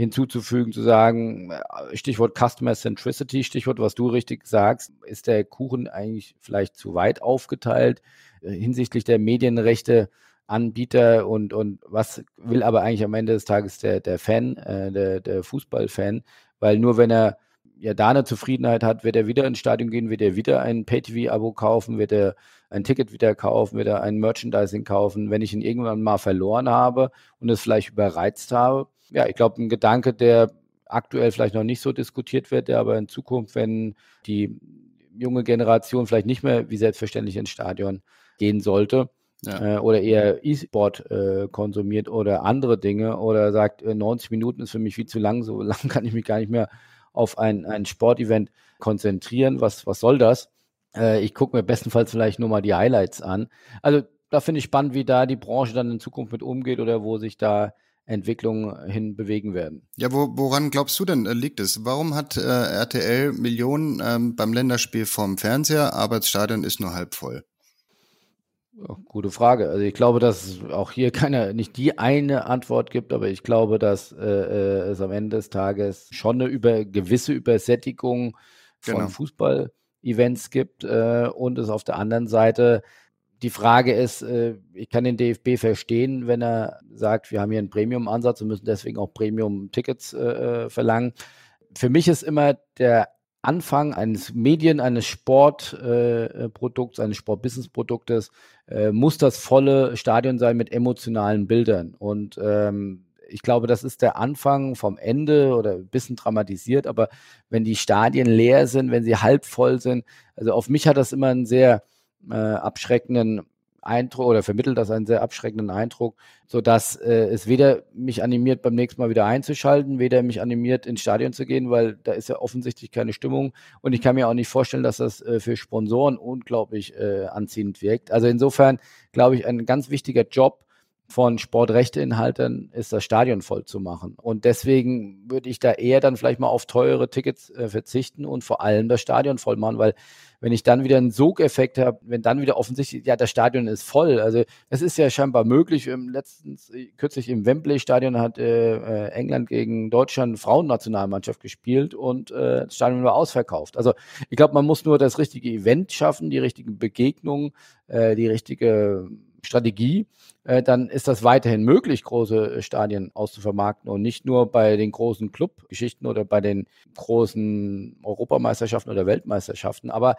Speaker 3: hinzuzufügen, zu sagen, äh, Stichwort Customer Centricity, Stichwort, was du richtig sagst, ist der Kuchen eigentlich vielleicht zu weit aufgeteilt äh, hinsichtlich der Medienrechte Anbieter und, und was will aber eigentlich am Ende des Tages der, der Fan, äh, der, der Fußballfan, weil nur wenn er ja da eine Zufriedenheit hat, wird er wieder ins Stadion gehen, wird er wieder ein Pay-TV-Abo kaufen, wird er ein Ticket wieder kaufen, wird er ein Merchandising kaufen. Wenn ich ihn irgendwann mal verloren habe und es vielleicht überreizt habe, ja, ich glaube, ein Gedanke, der aktuell vielleicht noch nicht so diskutiert wird, der aber in Zukunft, wenn die junge Generation vielleicht nicht mehr wie selbstverständlich ins Stadion gehen sollte, ja. äh, oder eher E-Sport äh, konsumiert oder andere Dinge oder sagt, äh, 90 Minuten ist für mich viel zu lang, so lang kann ich mich gar nicht mehr auf ein, ein Sportevent konzentrieren. Was, was soll das? Äh, ich gucke mir bestenfalls vielleicht nur mal die Highlights an. Also da finde ich spannend, wie da die Branche dann in Zukunft mit umgeht oder wo sich da Entwicklungen hin bewegen werden.
Speaker 1: Ja, wo, woran glaubst du denn, äh, liegt es? Warum hat äh, RTL Millionen ähm, beim Länderspiel vom Fernseher, aber das Stadion ist nur halb voll?
Speaker 3: gute Frage. Also ich glaube, dass es auch hier keine, nicht die eine Antwort gibt, aber ich glaube, dass äh, äh es am Ende des Tages schon eine über, gewisse Übersättigung von genau. Fußball-Events gibt äh, und es auf der anderen Seite die Frage ist, äh, ich kann den DFB verstehen, wenn er sagt, wir haben hier einen Premium-Ansatz und müssen deswegen auch Premium-Tickets äh, äh, verlangen. Für mich ist immer der Anfang eines Medien, eines Sportprodukts, äh, eines Sportbusiness-Produktes, äh, muss das volle Stadion sein mit emotionalen Bildern. Und ähm, ich glaube, das ist der Anfang vom Ende oder ein bisschen dramatisiert, aber wenn die Stadien leer sind, wenn sie halb voll sind, also auf mich hat das immer einen sehr äh, abschreckenden Eindruck oder vermittelt das einen sehr abschreckenden Eindruck, sodass äh, es weder mich animiert, beim nächsten Mal wieder einzuschalten, weder mich animiert, ins Stadion zu gehen, weil da ist ja offensichtlich keine Stimmung. Und ich kann mir auch nicht vorstellen, dass das äh, für Sponsoren unglaublich äh, anziehend wirkt. Also insofern glaube ich, ein ganz wichtiger Job von Sportrechteinhaltern ist das Stadion voll zu machen. Und deswegen würde ich da eher dann vielleicht mal auf teure Tickets äh, verzichten und vor allem das Stadion voll machen, weil wenn ich dann wieder einen Sogeffekt habe, wenn dann wieder offensichtlich, ja, das Stadion ist voll. Also das ist ja scheinbar möglich. Letztens, kürzlich im Wembley-Stadion hat äh, äh, England gegen Deutschland Frauennationalmannschaft gespielt und äh, das Stadion war ausverkauft. Also ich glaube, man muss nur das richtige Event schaffen, die richtigen Begegnungen, äh, die richtige Strategie, äh, dann ist das weiterhin möglich, große Stadien auszuvermarkten und nicht nur bei den großen Clubgeschichten oder bei den großen Europameisterschaften oder Weltmeisterschaften. Aber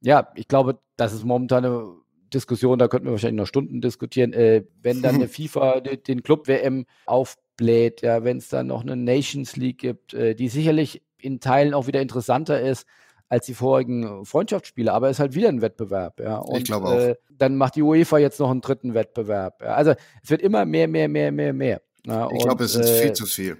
Speaker 3: ja, ich glaube, das ist momentan eine Diskussion, da könnten wir wahrscheinlich noch Stunden diskutieren, äh, wenn dann eine FIFA den Club WM aufbläht, ja, wenn es dann noch eine Nations League gibt, äh, die sicherlich in Teilen auch wieder interessanter ist als die vorigen Freundschaftsspiele, aber es ist halt wieder ein Wettbewerb. Ja.
Speaker 1: Und, ich glaube auch. Äh,
Speaker 3: dann macht die UEFA jetzt noch einen dritten Wettbewerb. Ja. Also es wird immer mehr, mehr, mehr, mehr, mehr.
Speaker 1: Ja, ich glaube, es ist viel äh, zu viel.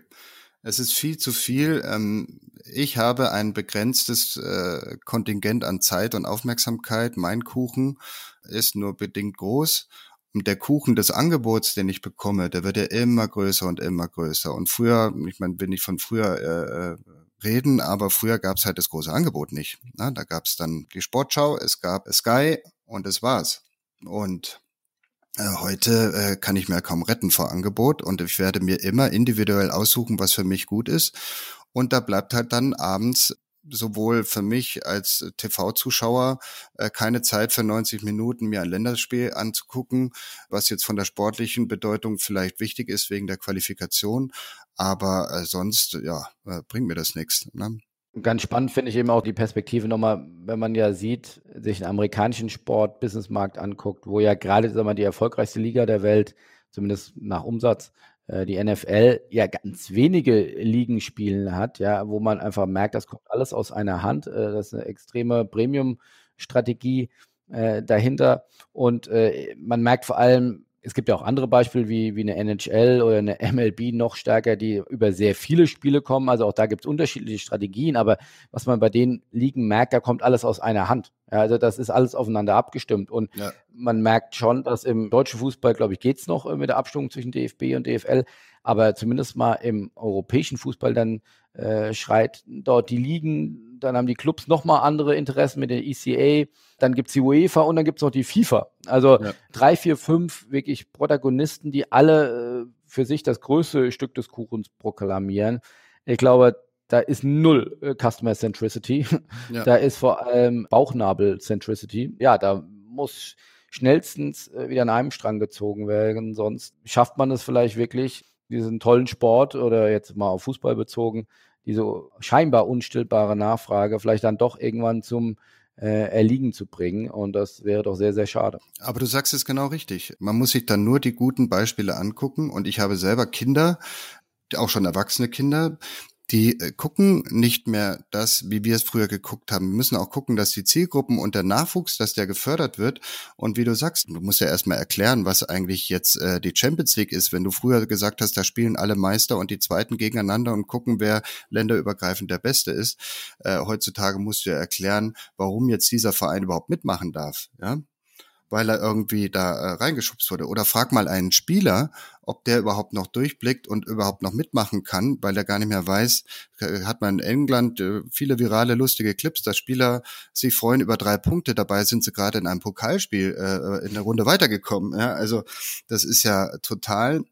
Speaker 1: Es ist viel zu viel. Ähm, ich habe ein begrenztes äh, Kontingent an Zeit und Aufmerksamkeit. Mein Kuchen ist nur bedingt groß. Und der Kuchen des Angebots, den ich bekomme, der wird ja immer größer und immer größer. Und früher, ich meine, bin ich von früher äh, äh reden, aber früher gab es halt das große Angebot nicht. Na, da gab es dann die Sportschau, es gab Sky und es war's. Und äh, heute äh, kann ich mir kaum retten vor Angebot und ich werde mir immer individuell aussuchen, was für mich gut ist. Und da bleibt halt dann abends sowohl für mich als TV-Zuschauer äh, keine Zeit für 90 Minuten, mir ein Länderspiel anzugucken, was jetzt von der sportlichen Bedeutung vielleicht wichtig ist wegen der Qualifikation. Aber äh, sonst, ja, äh, bringt mir das nichts. Ne?
Speaker 3: Ganz spannend finde ich eben auch die Perspektive nochmal, wenn man ja sieht, sich den amerikanischen Sport-Businessmarkt anguckt, wo ja gerade die erfolgreichste Liga der Welt, zumindest nach Umsatz, äh, die NFL ja ganz wenige Ligen spielen hat, ja, wo man einfach merkt, das kommt alles aus einer Hand. Äh, das ist eine extreme Premium-Strategie äh, dahinter. Und äh, man merkt vor allem, es gibt ja auch andere Beispiele wie, wie eine NHL oder eine MLB noch stärker, die über sehr viele Spiele kommen. Also auch da gibt es unterschiedliche Strategien, aber was man bei den Ligen merkt, da kommt alles aus einer Hand. Ja, also das ist alles aufeinander abgestimmt. Und ja. man merkt schon, dass im deutschen Fußball, glaube ich, geht es noch mit der Abstimmung zwischen DFB und DFL, aber zumindest mal im europäischen Fußball dann äh, schreit dort die Ligen, dann haben die Clubs nochmal andere Interessen mit der ECA, dann gibt es die UEFA und dann gibt es noch die FIFA. Also ja. drei, vier, fünf wirklich Protagonisten, die alle äh, für sich das größte Stück des Kuchens proklamieren. Ich glaube, da ist null äh, Customer Centricity. Ja. Da ist vor allem Bauchnabel Centricity. Ja, da muss schnellstens äh, wieder an einem Strang gezogen werden. Sonst schafft man es vielleicht wirklich, diesen tollen Sport oder jetzt mal auf Fußball bezogen, diese scheinbar unstillbare Nachfrage vielleicht dann doch irgendwann zum äh, Erliegen zu bringen. Und das wäre doch sehr, sehr schade.
Speaker 1: Aber du sagst es genau richtig. Man muss sich dann nur die guten Beispiele angucken. Und ich habe selber Kinder, auch schon erwachsene Kinder, die äh, gucken nicht mehr das, wie wir es früher geguckt haben. Wir müssen auch gucken, dass die Zielgruppen und der Nachwuchs, dass der gefördert wird. Und wie du sagst, du musst ja erstmal erklären, was eigentlich jetzt äh, die Champions League ist. Wenn du früher gesagt hast, da spielen alle Meister und die Zweiten gegeneinander und gucken, wer länderübergreifend der Beste ist. Äh, heutzutage musst du ja erklären, warum jetzt dieser Verein überhaupt mitmachen darf. Ja? Weil er irgendwie da äh, reingeschubst wurde. Oder frag mal einen Spieler, ob der überhaupt noch durchblickt und überhaupt noch mitmachen kann, weil er gar nicht mehr weiß, äh, hat man in England äh, viele virale, lustige Clips, dass Spieler sich freuen über drei Punkte, dabei sind sie gerade in einem Pokalspiel äh, in der Runde weitergekommen. Ja, also das ist ja total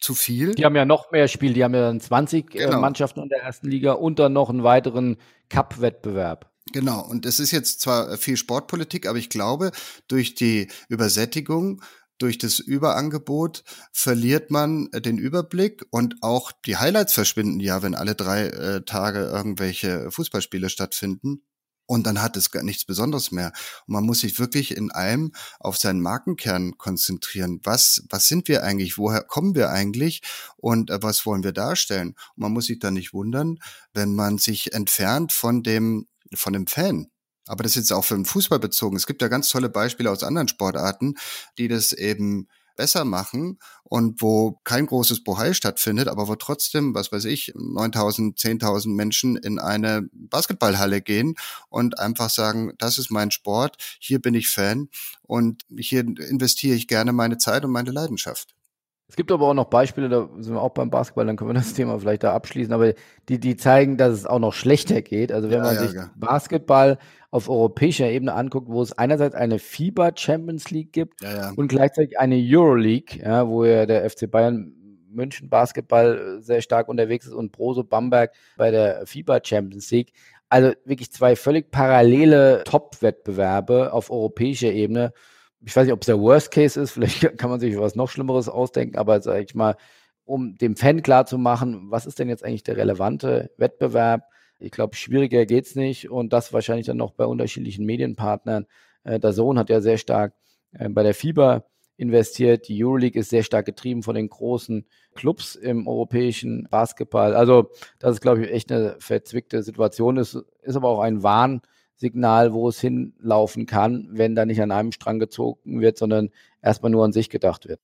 Speaker 1: zu viel.
Speaker 3: Die haben ja noch mehr Spiele, die haben ja dann 20 äh, genau. Mannschaften in der ersten Liga und dann noch einen weiteren Cup-Wettbewerb.
Speaker 1: Genau, und es ist jetzt zwar viel Sportpolitik, aber ich glaube, durch die Übersättigung, durch das Überangebot verliert man den Überblick und auch die Highlights verschwinden ja, wenn alle drei äh, Tage irgendwelche Fußballspiele stattfinden. Und dann hat es gar nichts Besonderes mehr. Und man muss sich wirklich in allem auf seinen Markenkern konzentrieren. Was, was sind wir eigentlich? Woher kommen wir eigentlich? Und äh, was wollen wir darstellen? Und man muss sich dann nicht wundern, wenn man sich entfernt von dem von dem Fan. Aber das ist jetzt auch für den Fußball bezogen. Es gibt ja ganz tolle Beispiele aus anderen Sportarten, die das eben besser machen und wo kein großes Bohai stattfindet, aber wo trotzdem, was weiß ich, 9000, 10.000 Menschen in eine Basketballhalle gehen und einfach sagen, das ist mein Sport, hier bin ich Fan und hier investiere ich gerne meine Zeit und meine Leidenschaft.
Speaker 3: Es gibt aber auch noch Beispiele, da sind wir auch beim Basketball, dann können wir das Thema vielleicht da abschließen, aber die, die zeigen, dass es auch noch schlechter geht. Also wenn ja, man ja, sich ja. Basketball auf europäischer Ebene anguckt, wo es einerseits eine FIBA Champions League gibt und gleichzeitig eine Euroleague, ja, wo ja der FC Bayern München Basketball sehr stark unterwegs ist und Brose Bamberg bei der FIBA Champions League. Also wirklich zwei völlig parallele Top-Wettbewerbe auf europäischer Ebene ich weiß nicht, ob es der Worst Case ist, vielleicht kann man sich was noch Schlimmeres ausdenken, aber sage ich mal, um dem Fan klarzumachen, was ist denn jetzt eigentlich der relevante Wettbewerb? Ich glaube, schwieriger geht es nicht und das wahrscheinlich dann noch bei unterschiedlichen Medienpartnern. Äh, der Sohn hat ja sehr stark äh, bei der FIBA investiert. Die Euroleague ist sehr stark getrieben von den großen Clubs im europäischen Basketball. Also das ist, glaube ich, echt eine verzwickte Situation. Es ist aber auch ein Warnsignal, wo es hinlaufen kann, wenn da nicht an einem Strang gezogen wird, sondern erstmal nur an sich gedacht wird.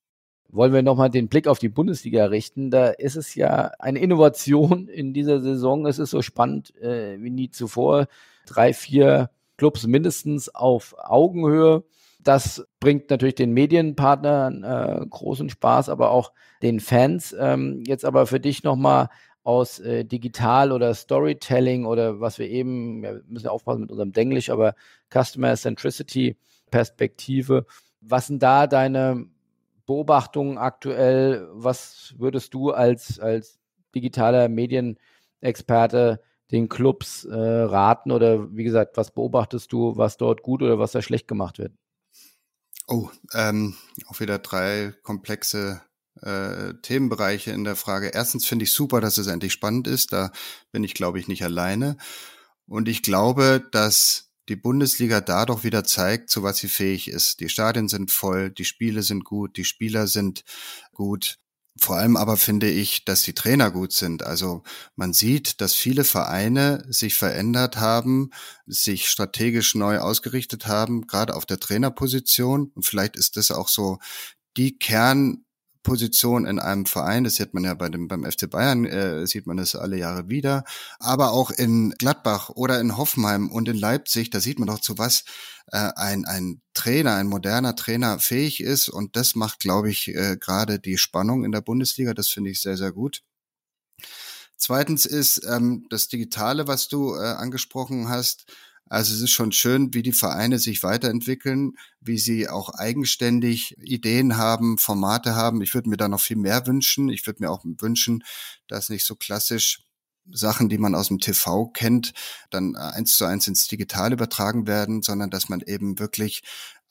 Speaker 3: Wollen wir nochmal den Blick auf die Bundesliga richten? Da ist es ja eine Innovation in dieser Saison. Es ist so spannend äh, wie nie zuvor. Drei, vier Clubs mindestens auf Augenhöhe. Das bringt natürlich den Medienpartnern äh, großen Spaß, aber auch den Fans. Ähm, jetzt aber für dich nochmal aus äh, Digital oder Storytelling oder was wir eben, wir müssen aufpassen mit unserem Denglisch, aber Customer Centricity Perspektive. Was sind da deine Beobachtungen aktuell? Was würdest du als, als digitaler Medienexperte den Clubs äh, raten? Oder wie gesagt, was beobachtest du, was dort gut oder was da schlecht gemacht wird?
Speaker 1: Oh, ähm, auch wieder drei komplexe äh, Themenbereiche in der Frage. Erstens finde ich super, dass es endlich spannend ist. Da bin ich, glaube ich, nicht alleine. Und ich glaube, dass die Bundesliga da doch wieder zeigt, zu was sie fähig ist. Die Stadien sind voll, die Spiele sind gut, die Spieler sind gut. Vor allem aber finde ich, dass die Trainer gut sind. Also man sieht, dass viele Vereine sich verändert haben, sich strategisch neu ausgerichtet haben, gerade auf der Trainerposition. Und vielleicht ist das auch so die Kern Position in einem Verein. Das sieht man ja bei dem, beim FC Bayern, äh, sieht man das alle Jahre wieder. Aber auch in Gladbach oder in Hoffenheim und in Leipzig, da sieht man doch, zu was äh, ein, ein Trainer, ein moderner Trainer fähig ist. Und das macht, glaube ich, äh, gerade die Spannung in der Bundesliga. Das finde ich sehr, sehr gut. Zweitens ist ähm, das Digitale, was du äh, angesprochen hast. Also es ist schon schön, wie die Vereine sich weiterentwickeln, wie sie auch eigenständig Ideen haben, Formate haben. Ich würde mir da noch viel mehr wünschen. Ich würde mir auch wünschen, dass nicht so klassisch Sachen, die man aus dem TV kennt, dann eins zu eins ins Digital übertragen werden, sondern dass man eben wirklich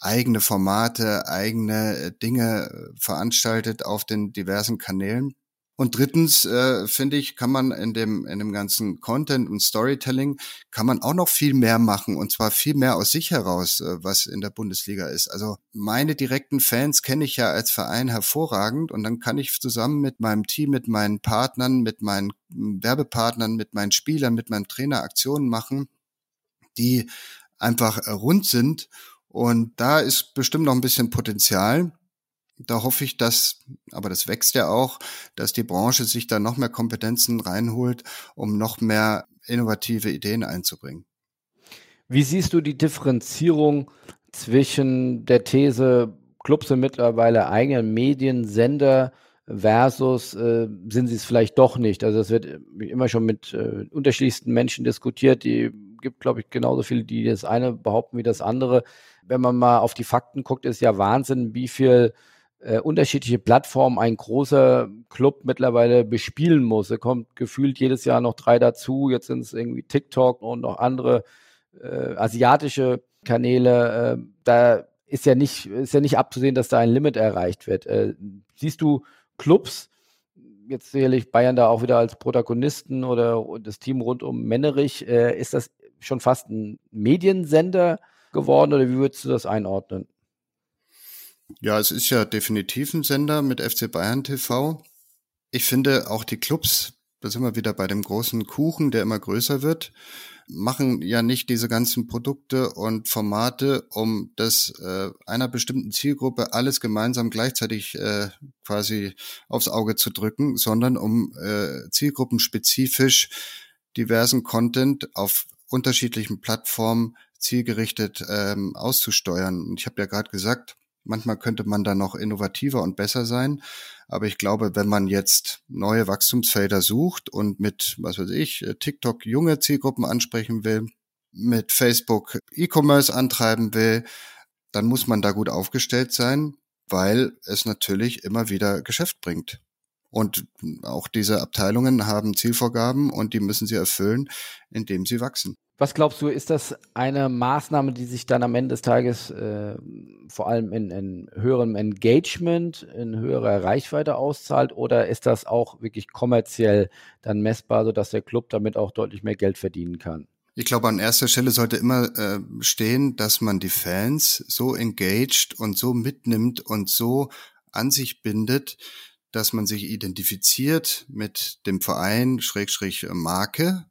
Speaker 1: eigene Formate, eigene Dinge veranstaltet auf den diversen Kanälen. Und drittens äh, finde ich, kann man in dem in dem ganzen Content und Storytelling kann man auch noch viel mehr machen und zwar viel mehr aus sich heraus, äh, was in der Bundesliga ist. Also meine direkten Fans kenne ich ja als Verein hervorragend und dann kann ich zusammen mit meinem Team, mit meinen Partnern, mit meinen Werbepartnern, mit meinen Spielern, mit meinem Trainer Aktionen machen, die einfach äh, rund sind und da ist bestimmt noch ein bisschen Potenzial da hoffe ich, dass, aber das wächst ja auch, dass die Branche sich da noch mehr Kompetenzen reinholt, um noch mehr innovative Ideen einzubringen.
Speaker 3: Wie siehst du die Differenzierung zwischen der These, Clubs sind mittlerweile eigene Mediensender versus äh, sind sie es vielleicht doch nicht? Also es wird immer schon mit äh, unterschiedlichsten Menschen diskutiert. Die gibt, glaube ich, genauso viele, die das eine behaupten wie das andere. Wenn man mal auf die Fakten guckt, ist ja Wahnsinn, wie viel äh, unterschiedliche Plattformen ein großer Club mittlerweile bespielen muss. Er kommt gefühlt jedes Jahr noch drei dazu. Jetzt sind es irgendwie TikTok und noch andere äh, asiatische Kanäle. Äh, da ist ja nicht ist ja nicht abzusehen, dass da ein Limit erreicht wird. Äh, siehst du Clubs? Jetzt sicherlich Bayern da auch wieder als Protagonisten oder das Team rund um Mennerich. Äh, ist das schon fast ein Mediensender geworden oder wie würdest du das einordnen?
Speaker 1: Ja, es ist ja definitiv ein Sender mit FC Bayern TV. Ich finde auch die Clubs, da sind wir wieder bei dem großen Kuchen, der immer größer wird, machen ja nicht diese ganzen Produkte und Formate, um das äh, einer bestimmten Zielgruppe alles gemeinsam gleichzeitig äh, quasi aufs Auge zu drücken, sondern um äh, zielgruppenspezifisch diversen Content auf unterschiedlichen Plattformen zielgerichtet ähm, auszusteuern. Und ich habe ja gerade gesagt, Manchmal könnte man da noch innovativer und besser sein. Aber ich glaube, wenn man jetzt neue Wachstumsfelder sucht und mit, was weiß ich, äh, TikTok junge Zielgruppen ansprechen will, mit Facebook E-Commerce antreiben will, dann muss man da gut aufgestellt sein, weil es natürlich immer wieder Geschäft bringt. Und auch diese Abteilungen haben Zielvorgaben und die müssen sie erfüllen, indem sie wachsen.
Speaker 3: Was glaubst du, ist das eine Maßnahme, die sich dann am Ende des Tages äh, vor allem in, in, höherem Engagement, in höherer Reichweite auszahlt oder ist das auch wirklich kommerziell dann messbar, sodass der Club damit auch deutlich mehr Geld verdienen kann?
Speaker 1: Ich glaube, an erster Stelle sollte immer äh, stehen, dass man die Fans so engaged und so mitnimmt und so an sich bindet, dass man sich identifiziert mit dem Verein, Schrägstrich Marke.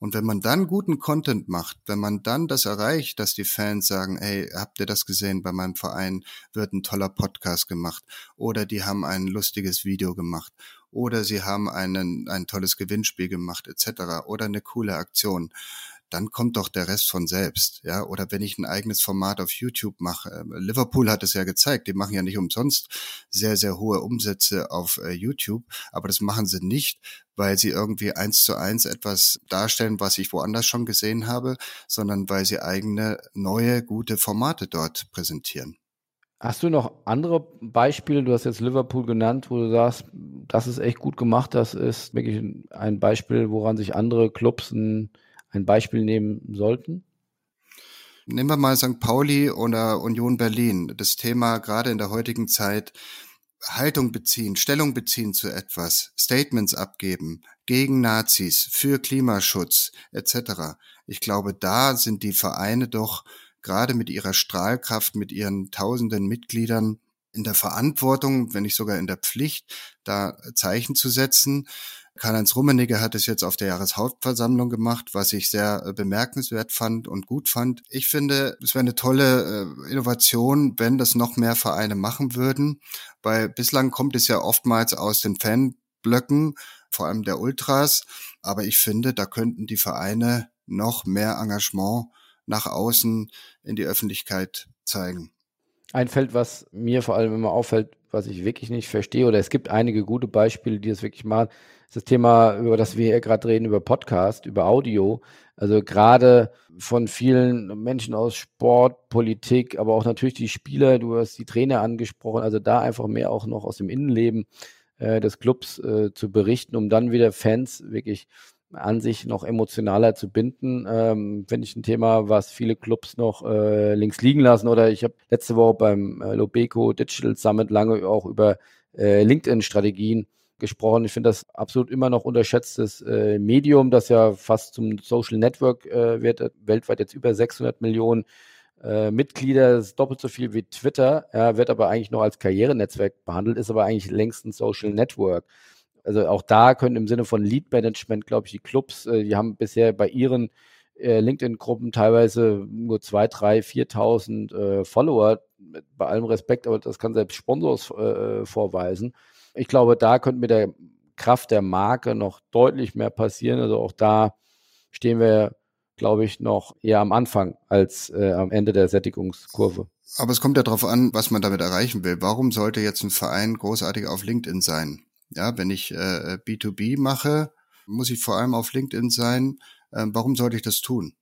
Speaker 1: Und wenn man dann guten Content macht, wenn man dann das erreicht, dass die Fans sagen, hey, habt ihr das gesehen, bei meinem Verein wird ein toller Podcast gemacht oder die haben ein lustiges Video gemacht oder sie haben einen, ein tolles Gewinnspiel gemacht etc. oder eine coole Aktion, dann kommt doch der Rest von selbst, ja. Oder wenn ich ein eigenes Format auf YouTube mache, äh, Liverpool hat es ja gezeigt, die machen ja nicht umsonst sehr, sehr hohe Umsätze auf äh, YouTube, aber das machen sie nicht, weil sie irgendwie eins zu eins etwas darstellen, was ich woanders schon gesehen habe, sondern weil sie eigene, neue, gute Formate dort präsentieren.
Speaker 3: Hast du noch andere Beispiele? Du hast jetzt Liverpool genannt, wo du sagst, das ist echt gut gemacht. Das ist wirklich ein Beispiel, woran sich andere Clubs ein ein Beispiel nehmen sollten?
Speaker 1: Nehmen wir mal St. Pauli oder Union Berlin. Das Thema gerade in der heutigen Zeit Haltung beziehen, Stellung beziehen zu etwas, Statements abgeben gegen Nazis, für Klimaschutz etc. Ich glaube, da sind die Vereine doch gerade mit ihrer Strahlkraft, mit ihren tausenden Mitgliedern in der Verantwortung, wenn nicht sogar in der Pflicht, da Zeichen zu setzen. Karl-Heinz Rummenigge hat es jetzt auf der Jahreshauptversammlung gemacht, was ich sehr äh, bemerkenswert fand und gut fand. Ich finde, es wäre eine tolle äh, Innovation, wenn das noch mehr Vereine machen würden, weil bislang kommt es ja oftmals aus den Fanblöcken, vor allem der Ultras. Aber ich finde, da könnten die Vereine noch mehr Engagement nach außen in die Öffentlichkeit zeigen.
Speaker 3: Ein Feld, was mir vor allem immer auffällt, was ich wirklich nicht verstehe, oder es gibt einige gute Beispiele, die das wirklich machen, das Thema, über das wir hier gerade reden, über Podcast, über Audio. Also gerade von vielen Menschen aus Sport, Politik, aber auch natürlich die Spieler, du hast die Trainer angesprochen, also da einfach mehr auch noch aus dem Innenleben äh, des Clubs äh, zu berichten, um dann wieder Fans wirklich an sich noch emotionaler zu binden, ähm, finde ich ein Thema, was viele Clubs noch äh, links liegen lassen. Oder ich habe letzte Woche beim äh, Lobeco Digital Summit lange auch über äh, LinkedIn-Strategien gesprochen. Ich finde das absolut immer noch unterschätztes äh, Medium, das ja fast zum Social Network äh, wird, weltweit jetzt über 600 Millionen äh, Mitglieder, das ist doppelt so viel wie Twitter, ja, wird aber eigentlich noch als Karrierenetzwerk behandelt, ist aber eigentlich längst ein Social Network. Also auch da können im Sinne von Lead Management, glaube ich, die Clubs, äh, die haben bisher bei ihren äh, LinkedIn-Gruppen teilweise nur 2.000, 3.000, 4.000 äh, Follower, bei allem Respekt, aber das kann selbst Sponsors äh, vorweisen. Ich glaube, da könnte mit der Kraft der Marke noch deutlich mehr passieren. Also auch da stehen wir, glaube ich, noch eher am Anfang als äh, am Ende der Sättigungskurve.
Speaker 1: Aber es kommt ja darauf an, was man damit erreichen will. Warum sollte jetzt ein Verein großartig auf LinkedIn sein? Ja, wenn ich äh, B2B mache, muss ich vor allem auf LinkedIn sein. Äh, warum sollte ich das tun?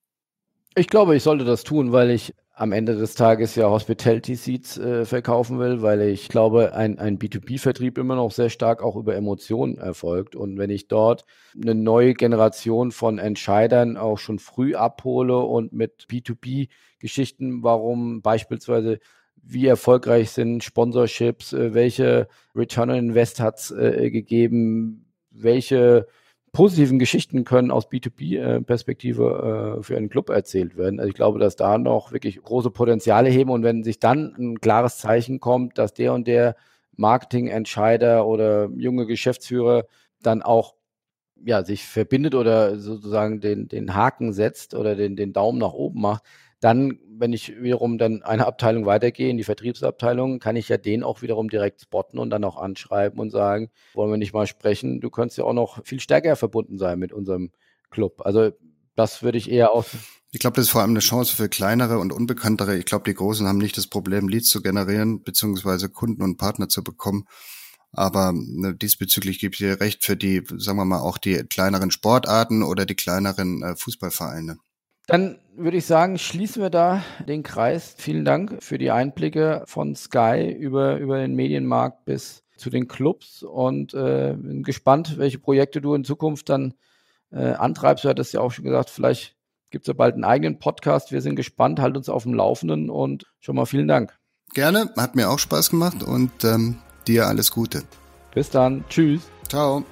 Speaker 3: Ich glaube, ich sollte das tun, weil ich am Ende des Tages ja Hospitality Seats äh, verkaufen will, weil ich glaube, ein, ein B2B-Vertrieb immer noch sehr stark auch über Emotionen erfolgt. Und wenn ich dort eine neue Generation von Entscheidern auch schon früh abhole und mit B2B-Geschichten, warum beispielsweise wie erfolgreich sind Sponsorships, äh, welche Return on Invest hat es äh, gegeben, welche positiven Geschichten können aus B2B-Perspektive äh, für einen Club erzählt werden. Also ich glaube, dass da noch wirklich große Potenziale heben und wenn sich dann ein klares Zeichen kommt, dass der und der Marketingentscheider oder junge Geschäftsführer dann auch ja, sich verbindet oder sozusagen den, den Haken setzt oder den, den Daumen nach oben macht, dann, wenn ich wiederum dann eine Abteilung weitergehe, in die Vertriebsabteilung, kann ich ja den auch wiederum direkt spotten und dann auch anschreiben und sagen, wollen wir nicht mal sprechen, du könntest ja auch noch viel stärker verbunden sein mit unserem Club. Also das würde ich eher aus.
Speaker 1: Ich glaube, das ist vor allem eine Chance für kleinere und unbekanntere. Ich glaube, die Großen haben nicht das Problem, Leads zu generieren, beziehungsweise Kunden und Partner zu bekommen. Aber ne, diesbezüglich gebe ich dir recht für die, sagen wir mal, auch die kleineren Sportarten oder die kleineren äh, Fußballvereine.
Speaker 3: Dann würde ich sagen, schließen wir da den Kreis. Vielen Dank für die Einblicke von Sky über, über den Medienmarkt bis zu den Clubs und äh, bin gespannt, welche Projekte du in Zukunft dann äh, antreibst. Du hattest ja auch schon gesagt, vielleicht gibt es ja bald einen eigenen Podcast. Wir sind gespannt, halt uns auf dem Laufenden und schon mal vielen Dank.
Speaker 1: Gerne, hat mir auch Spaß gemacht und ähm, dir alles Gute.
Speaker 3: Bis dann, tschüss.
Speaker 1: Ciao.